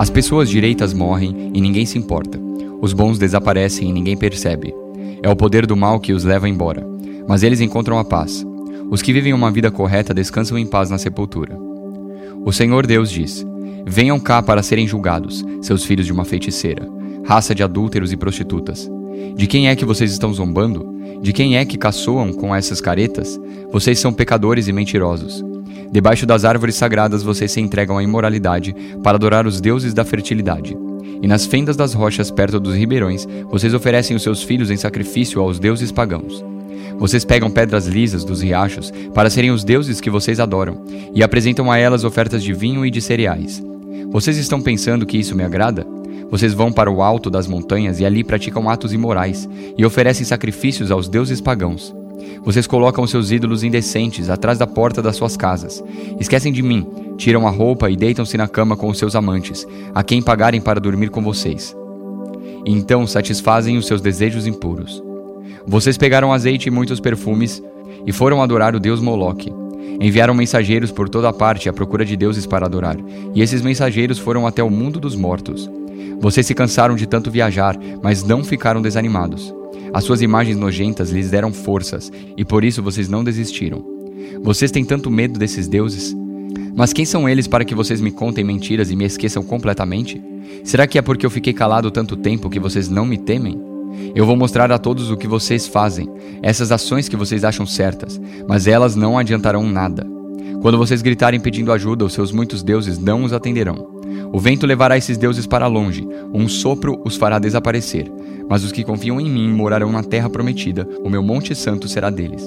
As pessoas direitas morrem e ninguém se importa. Os bons desaparecem e ninguém percebe. É o poder do mal que os leva embora, mas eles encontram a paz. Os que vivem uma vida correta descansam em paz na sepultura. O Senhor Deus diz: Venham cá para serem julgados, seus filhos de uma feiticeira, raça de adúlteros e prostitutas. De quem é que vocês estão zombando? De quem é que caçoam com essas caretas? Vocês são pecadores e mentirosos. Debaixo das árvores sagradas vocês se entregam à imoralidade para adorar os deuses da fertilidade. E nas fendas das rochas perto dos ribeirões, vocês oferecem os seus filhos em sacrifício aos deuses pagãos. Vocês pegam pedras lisas dos riachos para serem os deuses que vocês adoram, e apresentam a elas ofertas de vinho e de cereais. Vocês estão pensando que isso me agrada? Vocês vão para o alto das montanhas e ali praticam atos imorais e oferecem sacrifícios aos deuses pagãos. Vocês colocam seus ídolos indecentes atrás da porta das suas casas. Esquecem de mim, tiram a roupa e deitam-se na cama com os seus amantes, a quem pagarem para dormir com vocês. Então satisfazem os seus desejos impuros. Vocês pegaram azeite e muitos perfumes e foram adorar o deus Moloque. Enviaram mensageiros por toda parte à procura de deuses para adorar, e esses mensageiros foram até o mundo dos mortos. Vocês se cansaram de tanto viajar, mas não ficaram desanimados. As suas imagens nojentas lhes deram forças, e por isso vocês não desistiram. Vocês têm tanto medo desses deuses? Mas quem são eles para que vocês me contem mentiras e me esqueçam completamente? Será que é porque eu fiquei calado tanto tempo que vocês não me temem? Eu vou mostrar a todos o que vocês fazem, essas ações que vocês acham certas, mas elas não adiantarão nada. Quando vocês gritarem pedindo ajuda, os seus muitos deuses não os atenderão. O vento levará esses deuses para longe, um sopro os fará desaparecer. Mas os que confiam em mim morarão na terra prometida, o meu monte santo será deles.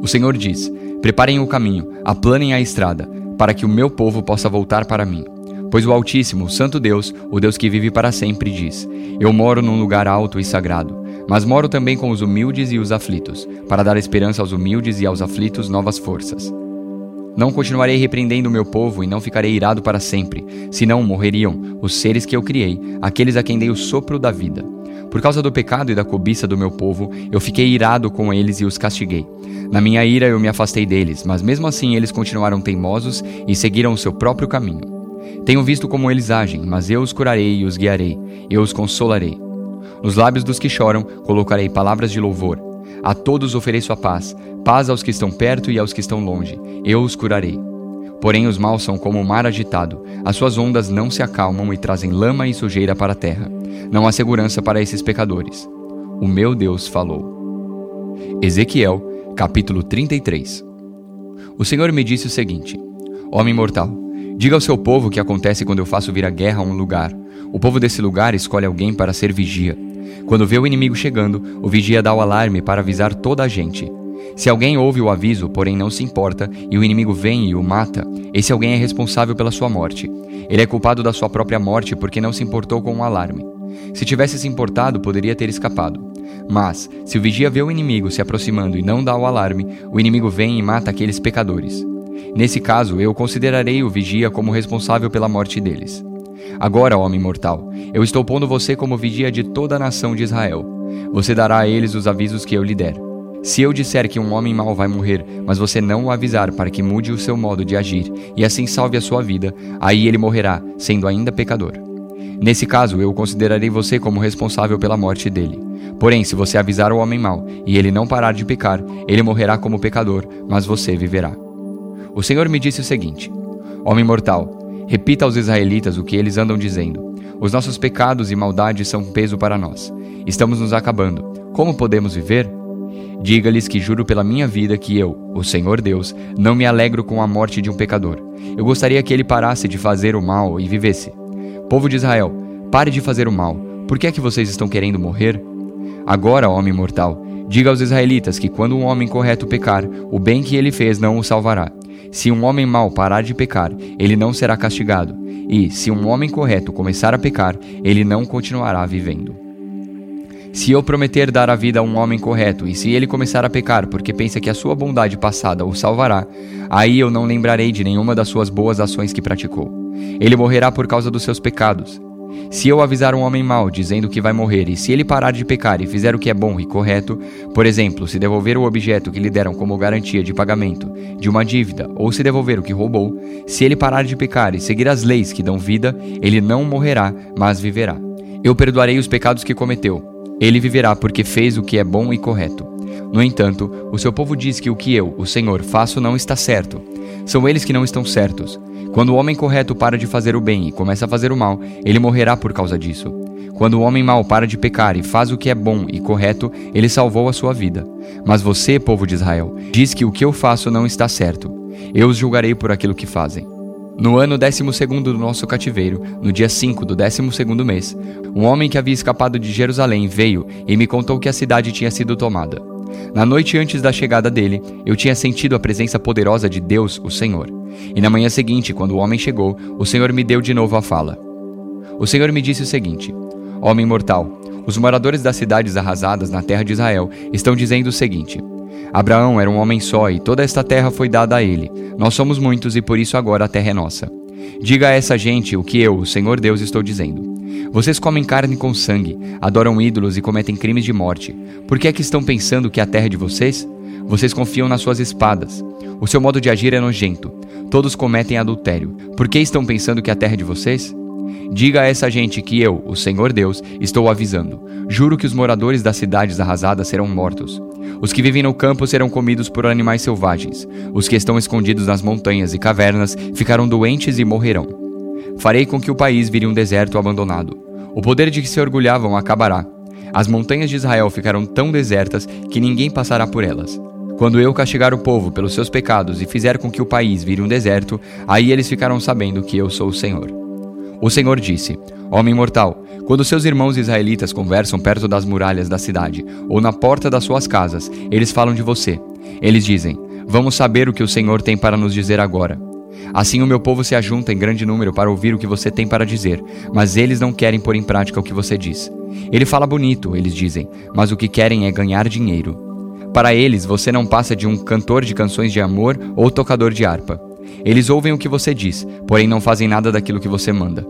O Senhor diz: Preparem o caminho, aplanem a estrada, para que o meu povo possa voltar para mim. Pois o Altíssimo, o Santo Deus, o Deus que vive para sempre, diz: Eu moro num lugar alto e sagrado, mas moro também com os humildes e os aflitos, para dar esperança aos humildes e aos aflitos novas forças. Não continuarei repreendendo o meu povo e não ficarei irado para sempre, senão morreriam os seres que eu criei, aqueles a quem dei o sopro da vida. Por causa do pecado e da cobiça do meu povo, eu fiquei irado com eles e os castiguei. Na minha ira eu me afastei deles, mas mesmo assim eles continuaram teimosos e seguiram o seu próprio caminho. Tenho visto como eles agem, mas eu os curarei e os guiarei, eu os consolarei. Nos lábios dos que choram colocarei palavras de louvor. A todos ofereço a paz, paz aos que estão perto e aos que estão longe. Eu os curarei. Porém, os maus são como o mar agitado, as suas ondas não se acalmam e trazem lama e sujeira para a terra. Não há segurança para esses pecadores. O meu Deus falou. Ezequiel, capítulo 33 O Senhor me disse o seguinte: Homem mortal, diga ao seu povo o que acontece quando eu faço vir a guerra a um lugar. O povo desse lugar escolhe alguém para ser vigia. Quando vê o inimigo chegando, o vigia dá o alarme para avisar toda a gente. Se alguém ouve o aviso, porém não se importa, e o inimigo vem e o mata, esse alguém é responsável pela sua morte. Ele é culpado da sua própria morte porque não se importou com o alarme. Se tivesse se importado, poderia ter escapado. Mas, se o vigia vê o inimigo se aproximando e não dá o alarme, o inimigo vem e mata aqueles pecadores. Nesse caso, eu considerarei o vigia como responsável pela morte deles. Agora, homem mortal, eu estou pondo você como vigia de toda a nação de Israel. Você dará a eles os avisos que eu lhe der. Se eu disser que um homem mau vai morrer, mas você não o avisar para que mude o seu modo de agir e assim salve a sua vida, aí ele morrerá, sendo ainda pecador. Nesse caso, eu considerarei você como responsável pela morte dele. Porém, se você avisar o homem mau e ele não parar de pecar, ele morrerá como pecador, mas você viverá. O Senhor me disse o seguinte: Homem mortal, Repita aos israelitas o que eles andam dizendo. Os nossos pecados e maldades são peso para nós. Estamos nos acabando. Como podemos viver? Diga-lhes que juro pela minha vida que eu, o Senhor Deus, não me alegro com a morte de um pecador. Eu gostaria que ele parasse de fazer o mal e vivesse. Povo de Israel, pare de fazer o mal. Por que é que vocês estão querendo morrer? Agora, homem mortal, diga aos israelitas que quando um homem correto pecar, o bem que ele fez não o salvará. Se um homem mau parar de pecar, ele não será castigado, e se um homem correto começar a pecar, ele não continuará vivendo. Se eu prometer dar a vida a um homem correto, e se ele começar a pecar porque pensa que a sua bondade passada o salvará, aí eu não lembrarei de nenhuma das suas boas ações que praticou. Ele morrerá por causa dos seus pecados. Se eu avisar um homem mau, dizendo que vai morrer, e se ele parar de pecar e fizer o que é bom e correto, por exemplo, se devolver o objeto que lhe deram como garantia de pagamento de uma dívida, ou se devolver o que roubou, se ele parar de pecar e seguir as leis que dão vida, ele não morrerá, mas viverá. Eu perdoarei os pecados que cometeu. Ele viverá porque fez o que é bom e correto. No entanto, o seu povo diz que o que eu, o Senhor, faço não está certo. São eles que não estão certos. Quando o homem correto para de fazer o bem e começa a fazer o mal, ele morrerá por causa disso. Quando o homem mau para de pecar e faz o que é bom e correto, ele salvou a sua vida. Mas você, povo de Israel, diz que o que eu faço não está certo. Eu os julgarei por aquilo que fazem. No ano décimo segundo do nosso cativeiro, no dia 5 do décimo segundo mês, um homem que havia escapado de Jerusalém veio e me contou que a cidade tinha sido tomada. Na noite antes da chegada dele, eu tinha sentido a presença poderosa de Deus, o Senhor. E na manhã seguinte, quando o homem chegou, o Senhor me deu de novo a fala. O Senhor me disse o seguinte: Homem mortal, os moradores das cidades arrasadas na terra de Israel estão dizendo o seguinte: Abraão era um homem só e toda esta terra foi dada a ele. Nós somos muitos e por isso agora a terra é nossa. Diga a essa gente o que eu, o Senhor Deus, estou dizendo. Vocês comem carne com sangue, adoram ídolos e cometem crimes de morte. Por que é que estão pensando que a terra é de vocês? Vocês confiam nas suas espadas. O seu modo de agir é nojento. Todos cometem adultério. Por que estão pensando que a terra é de vocês? Diga a essa gente que eu, o Senhor Deus, estou avisando. Juro que os moradores das cidades arrasadas serão mortos. Os que vivem no campo serão comidos por animais selvagens. Os que estão escondidos nas montanhas e cavernas ficarão doentes e morrerão. Farei com que o país vire um deserto abandonado. O poder de que se orgulhavam acabará. As montanhas de Israel ficarão tão desertas que ninguém passará por elas. Quando eu castigar o povo pelos seus pecados e fizer com que o país vire um deserto, aí eles ficarão sabendo que eu sou o Senhor. O Senhor disse: Homem mortal, quando seus irmãos israelitas conversam perto das muralhas da cidade ou na porta das suas casas, eles falam de você. Eles dizem: Vamos saber o que o Senhor tem para nos dizer agora. Assim o meu povo se ajunta em grande número para ouvir o que você tem para dizer, mas eles não querem pôr em prática o que você diz. Ele fala bonito, eles dizem, mas o que querem é ganhar dinheiro. Para eles, você não passa de um cantor de canções de amor ou tocador de harpa. Eles ouvem o que você diz, porém não fazem nada daquilo que você manda.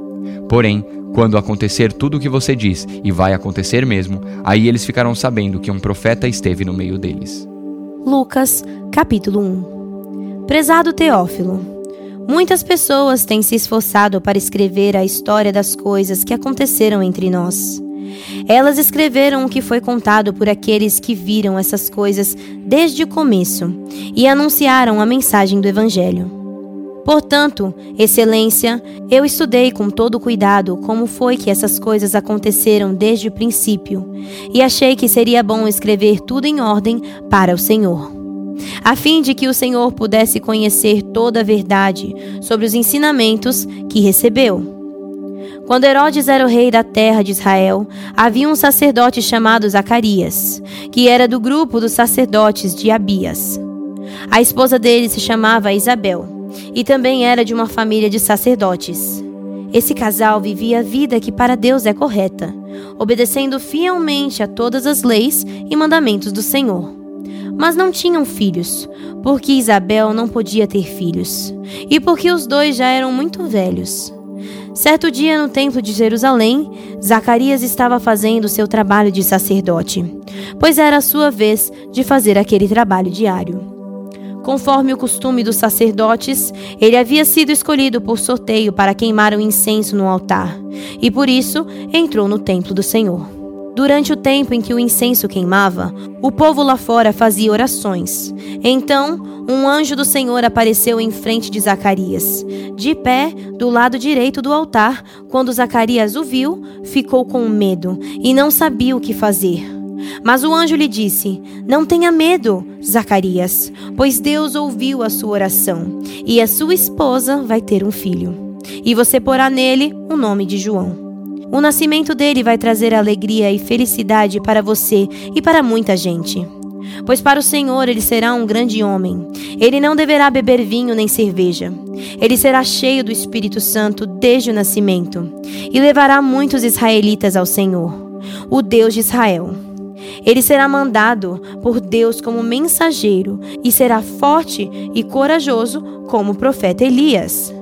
Porém, quando acontecer tudo o que você diz, e vai acontecer mesmo, aí eles ficarão sabendo que um profeta esteve no meio deles. Lucas, capítulo 1 Prezado Teófilo, Muitas pessoas têm se esforçado para escrever a história das coisas que aconteceram entre nós. Elas escreveram o que foi contado por aqueles que viram essas coisas desde o começo e anunciaram a mensagem do Evangelho. Portanto, Excelência, eu estudei com todo cuidado como foi que essas coisas aconteceram desde o princípio e achei que seria bom escrever tudo em ordem para o Senhor a fim de que o Senhor pudesse conhecer toda a verdade sobre os ensinamentos que recebeu. Quando Herodes era o rei da terra de Israel, havia um sacerdote chamado Zacarias, que era do grupo dos sacerdotes de Abias. A esposa dele se chamava Isabel, e também era de uma família de sacerdotes. Esse casal vivia a vida que para Deus é correta, obedecendo fielmente a todas as leis e mandamentos do Senhor mas não tinham filhos, porque Isabel não podia ter filhos, e porque os dois já eram muito velhos. Certo dia no templo de Jerusalém, Zacarias estava fazendo seu trabalho de sacerdote, pois era a sua vez de fazer aquele trabalho diário. Conforme o costume dos sacerdotes, ele havia sido escolhido por sorteio para queimar o incenso no altar, e por isso entrou no templo do Senhor. Durante o tempo em que o incenso queimava, o povo lá fora fazia orações. Então, um anjo do Senhor apareceu em frente de Zacarias, de pé do lado direito do altar. Quando Zacarias o viu, ficou com medo e não sabia o que fazer. Mas o anjo lhe disse: Não tenha medo, Zacarias, pois Deus ouviu a sua oração, e a sua esposa vai ter um filho. E você porá nele o nome de João. O nascimento dele vai trazer alegria e felicidade para você e para muita gente. Pois para o Senhor ele será um grande homem. Ele não deverá beber vinho nem cerveja. Ele será cheio do Espírito Santo desde o nascimento e levará muitos israelitas ao Senhor, o Deus de Israel. Ele será mandado por Deus como mensageiro e será forte e corajoso como o profeta Elias.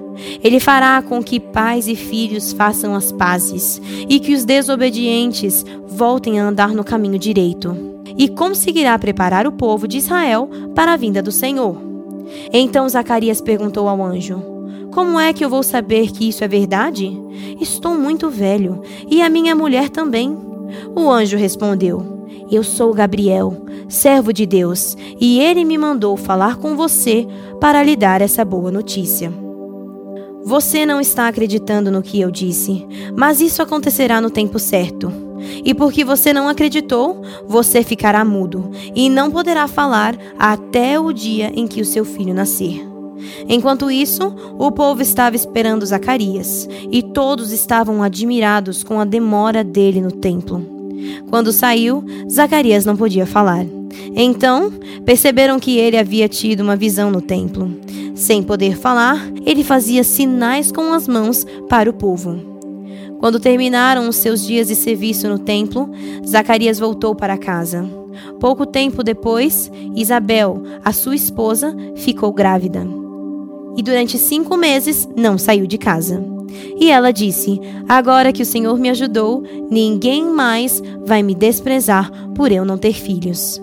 Ele fará com que pais e filhos façam as pazes e que os desobedientes voltem a andar no caminho direito. E conseguirá preparar o povo de Israel para a vinda do Senhor. Então Zacarias perguntou ao anjo: Como é que eu vou saber que isso é verdade? Estou muito velho e a minha mulher também. O anjo respondeu: Eu sou Gabriel, servo de Deus, e ele me mandou falar com você para lhe dar essa boa notícia. Você não está acreditando no que eu disse, mas isso acontecerá no tempo certo. E porque você não acreditou, você ficará mudo e não poderá falar até o dia em que o seu filho nascer. Enquanto isso, o povo estava esperando Zacarias, e todos estavam admirados com a demora dele no templo. Quando saiu, Zacarias não podia falar. Então, perceberam que ele havia tido uma visão no templo. Sem poder falar, ele fazia sinais com as mãos para o povo. Quando terminaram os seus dias de serviço no templo, Zacarias voltou para casa. Pouco tempo depois, Isabel, a sua esposa, ficou grávida. E durante cinco meses não saiu de casa. E ela disse: Agora que o Senhor me ajudou, ninguém mais vai me desprezar por eu não ter filhos.